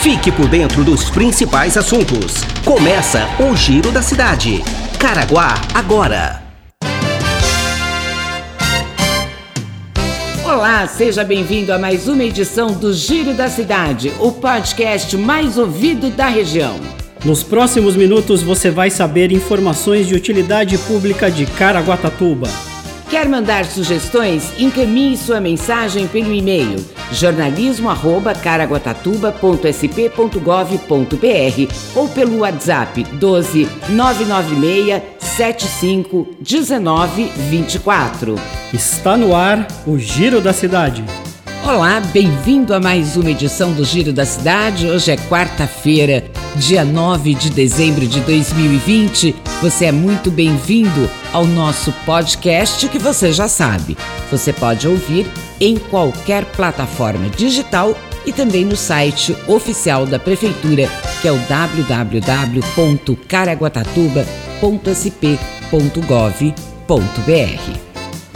Fique por dentro dos principais assuntos. Começa o Giro da Cidade. Caraguá agora. Olá, seja bem-vindo a mais uma edição do Giro da Cidade, o podcast mais ouvido da região. Nos próximos minutos você vai saber informações de utilidade pública de Caraguatatuba. Quer mandar sugestões? Encaminhe sua mensagem pelo e-mail jornalismo@caraguatatuba.sp.gov.br ou pelo WhatsApp 12 996 75 19 24. Está no ar o Giro da Cidade. Olá, bem-vindo a mais uma edição do Giro da Cidade. Hoje é quarta-feira, dia 9 de dezembro de 2020. Você é muito bem-vindo ao nosso podcast que você já sabe. Você pode ouvir em qualquer plataforma digital e também no site oficial da Prefeitura, que é o www.caraguatatuba.sp.gov.br.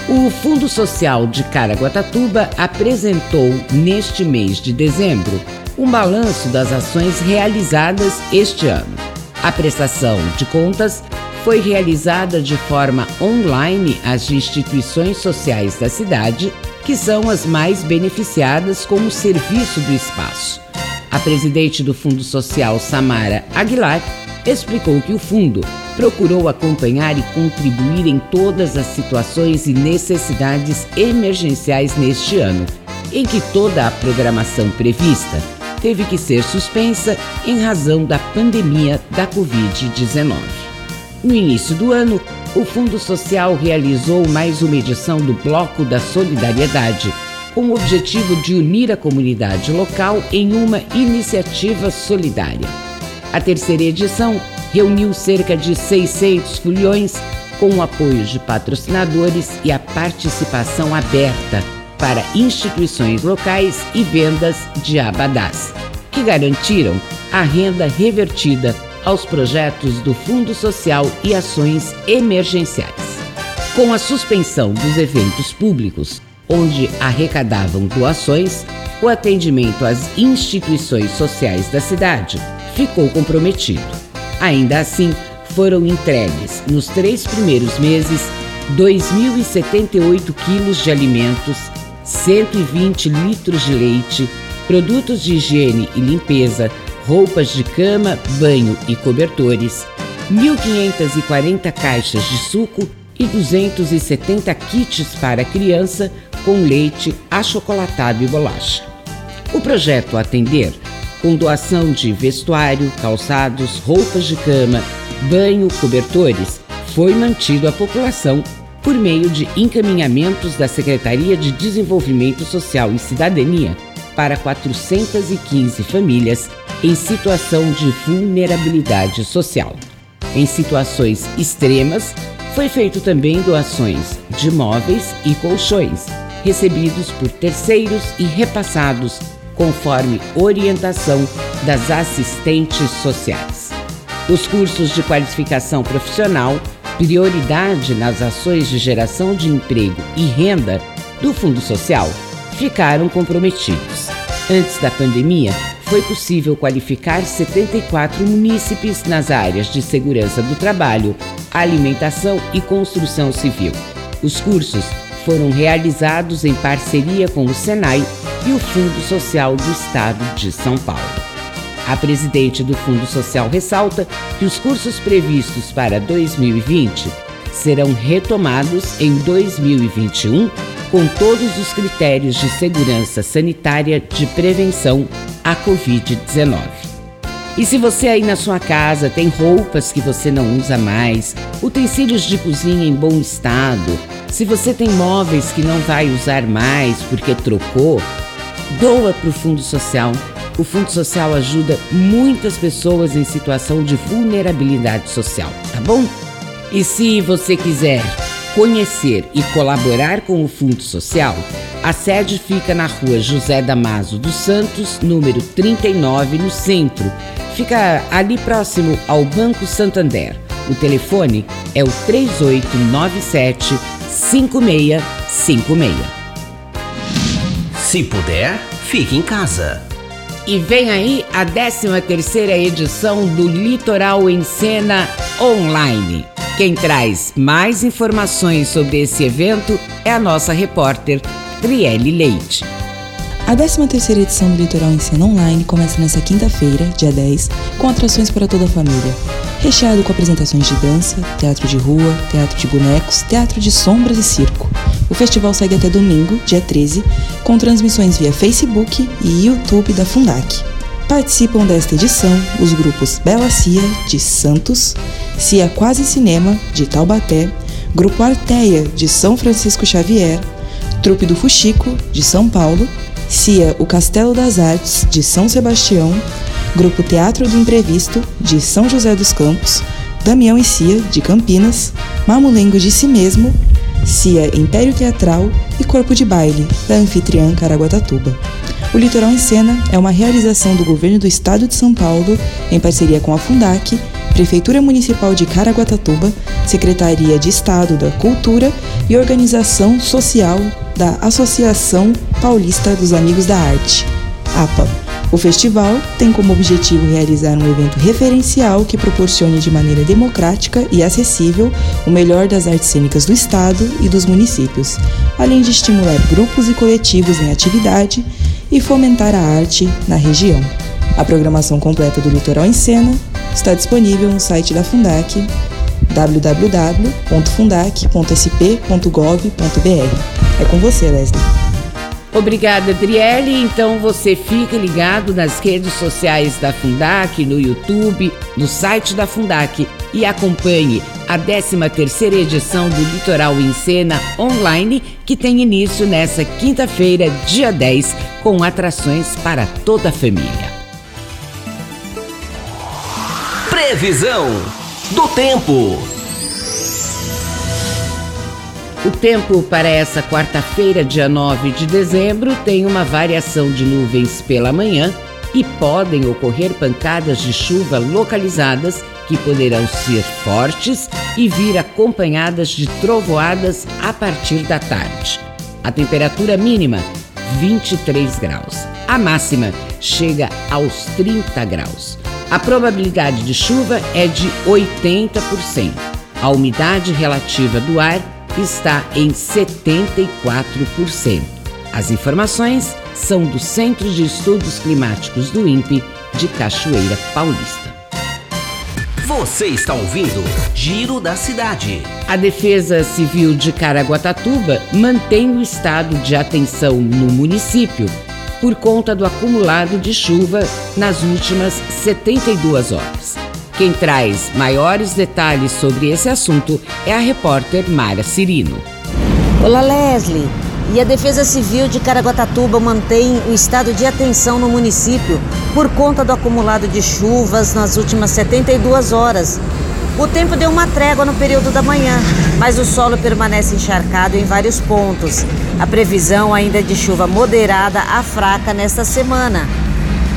O Fundo Social de Caraguatatuba apresentou, neste mês de dezembro, um balanço das ações realizadas este ano. A prestação de contas foi realizada de forma online às instituições sociais da cidade, que são as mais beneficiadas com o serviço do espaço. A presidente do Fundo Social, Samara Aguilar, explicou que o fundo procurou acompanhar e contribuir em todas as situações e necessidades emergenciais neste ano, em que toda a programação prevista teve que ser suspensa em razão da pandemia da Covid-19. No início do ano, o Fundo Social realizou mais uma edição do Bloco da Solidariedade, com o objetivo de unir a comunidade local em uma iniciativa solidária. A terceira edição reuniu cerca de 600 fulhões com o apoio de patrocinadores e a participação aberta para instituições locais e vendas de abadás, que garantiram a renda revertida aos projetos do Fundo Social e ações emergenciais. Com a suspensão dos eventos públicos, onde arrecadavam doações, o atendimento às instituições sociais da cidade ficou comprometido. Ainda assim, foram entregues, nos três primeiros meses, 2.078 quilos de alimentos, 120 litros de leite, produtos de higiene e limpeza, roupas de cama, banho e cobertores, 1.540 caixas de suco e 270 kits para criança com leite achocolatado e bolacha. O projeto Atender com doação de vestuário, calçados, roupas de cama, banho, cobertores, foi mantido à população por meio de encaminhamentos da Secretaria de Desenvolvimento Social e Cidadania para 415 famílias em situação de vulnerabilidade social. Em situações extremas, foi feito também doações de móveis e colchões, recebidos por terceiros e repassados conforme orientação das assistentes sociais. Os cursos de qualificação profissional, prioridade nas ações de geração de emprego e renda do Fundo Social, ficaram comprometidos. Antes da pandemia, foi possível qualificar 74 munícipes nas áreas de segurança do trabalho, alimentação e construção civil. Os cursos foram realizados em parceria com o Senai e o Fundo Social do Estado de São Paulo. A presidente do Fundo Social ressalta que os cursos previstos para 2020 serão retomados em 2021 com todos os critérios de segurança sanitária de prevenção à Covid-19. E se você aí na sua casa tem roupas que você não usa mais, utensílios de cozinha em bom estado, se você tem móveis que não vai usar mais porque trocou, doa para o Fundo Social. O Fundo Social ajuda muitas pessoas em situação de vulnerabilidade social, tá bom? E se você quiser conhecer e colaborar com o Fundo Social, a sede fica na rua José Damaso dos Santos, número 39, no centro. Fica ali próximo ao Banco Santander. O telefone é o 3897 5656. Se puder, fique em casa. E vem aí a 13 terceira edição do Litoral em Cena Online. Quem traz mais informações sobre esse evento é a nossa repórter Trielle Leite. A 13ª edição do Litoral Cena Online começa nesta quinta-feira, dia 10, com atrações para toda a família. Recheado com apresentações de dança, teatro de rua, teatro de bonecos, teatro de sombras e circo. O festival segue até domingo, dia 13, com transmissões via Facebook e YouTube da Fundac. Participam desta edição os grupos Bela Cia, de Santos, Cia Quase Cinema, de Taubaté, Grupo Arteia, de São Francisco Xavier, Trupe do Fuxico, de São Paulo, CIA O Castelo das Artes, de São Sebastião, Grupo Teatro do Imprevisto, de São José dos Campos, Damião e Cia, de Campinas, Mamulengo de Si Mesmo, CIA Império Teatral e Corpo de Baile, da anfitriã Caraguatatuba. O Litoral em Cena é uma realização do Governo do Estado de São Paulo, em parceria com a Fundac, Prefeitura Municipal de Caraguatatuba, Secretaria de Estado da Cultura e Organização Social da Associação Paulista dos Amigos da Arte, APA. O festival tem como objetivo realizar um evento referencial que proporcione de maneira democrática e acessível o melhor das artes cênicas do Estado e dos municípios, além de estimular grupos e coletivos em atividade e fomentar a arte na região. A programação completa do Litoral em Cena está disponível no site da Fundac www.fundac.sp.gov.br. É com você, Leslie. Obrigada, Adriele. Então você fica ligado nas redes sociais da Fundac, no YouTube, no site da Fundac e acompanhe a 13ª edição do Litoral em Cena online, que tem início nesta quinta-feira, dia 10, com atrações para toda a família. Previsão do tempo. O tempo para essa quarta-feira, dia 9 de dezembro, tem uma variação de nuvens pela manhã e podem ocorrer pancadas de chuva localizadas que poderão ser fortes e vir acompanhadas de trovoadas a partir da tarde. A temperatura mínima 23 graus. A máxima chega aos 30 graus. A probabilidade de chuva é de 80%. A umidade relativa do ar está em 74%. As informações são do Centro de Estudos Climáticos do INPE de Cachoeira Paulista. Você está ouvindo Giro da Cidade. A Defesa Civil de Caraguatatuba mantém o estado de atenção no município por conta do acumulado de chuva nas últimas 72 horas. Quem traz maiores detalhes sobre esse assunto é a repórter Mara Cirino. Olá, Leslie. E a Defesa Civil de Caraguatatuba mantém o estado de atenção no município por conta do acumulado de chuvas nas últimas 72 horas. O tempo deu uma trégua no período da manhã, mas o solo permanece encharcado em vários pontos. A previsão ainda é de chuva moderada a fraca nesta semana.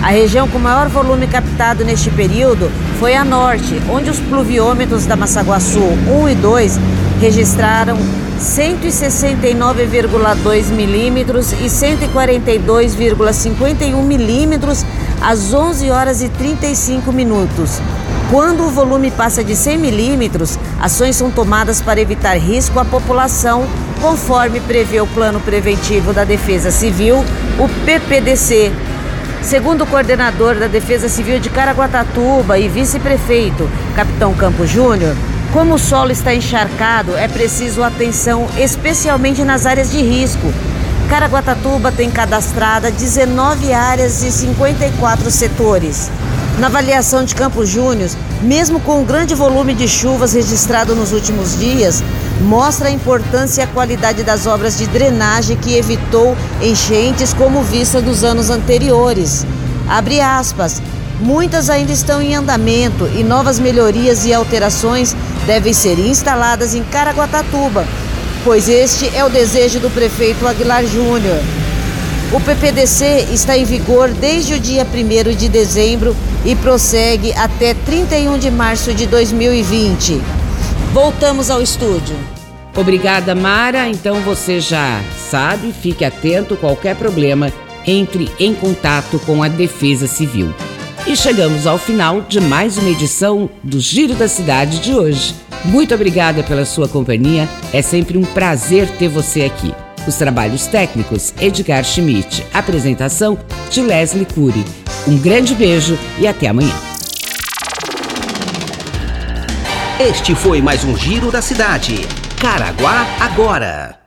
A região com maior volume captado neste período foi a norte, onde os pluviômetros da Massaguaçu 1 e 2 registraram 169,2 milímetros e 142,51 milímetros às 11 horas e 35 minutos. Quando o volume passa de 100 milímetros, ações são tomadas para evitar risco à população, conforme prevê o Plano Preventivo da Defesa Civil, o PPDC. Segundo o coordenador da Defesa Civil de Caraguatatuba e vice-prefeito, Capitão Campos Júnior, como o solo está encharcado, é preciso atenção especialmente nas áreas de risco. Caraguatatuba tem cadastrada 19 áreas e 54 setores. Na avaliação de Campos Júnior, mesmo com o grande volume de chuvas registrado nos últimos dias, mostra a importância e a qualidade das obras de drenagem que evitou enchentes como vista dos anos anteriores. Abre aspas. Muitas ainda estão em andamento e novas melhorias e alterações devem ser instaladas em Caraguatatuba, pois este é o desejo do prefeito Aguilar Júnior. O PPDC está em vigor desde o dia 1 de dezembro e prossegue até 31 de março de 2020. Voltamos ao estúdio. Obrigada, Mara. Então você já sabe, fique atento qualquer problema. entre em contato com a Defesa Civil. E chegamos ao final de mais uma edição do Giro da Cidade de hoje. Muito obrigada pela sua companhia, é sempre um prazer ter você aqui. Os trabalhos técnicos, Edgar Schmidt. Apresentação de Leslie Cury. Um grande beijo e até amanhã. Este foi mais um Giro da Cidade. Caraguá agora.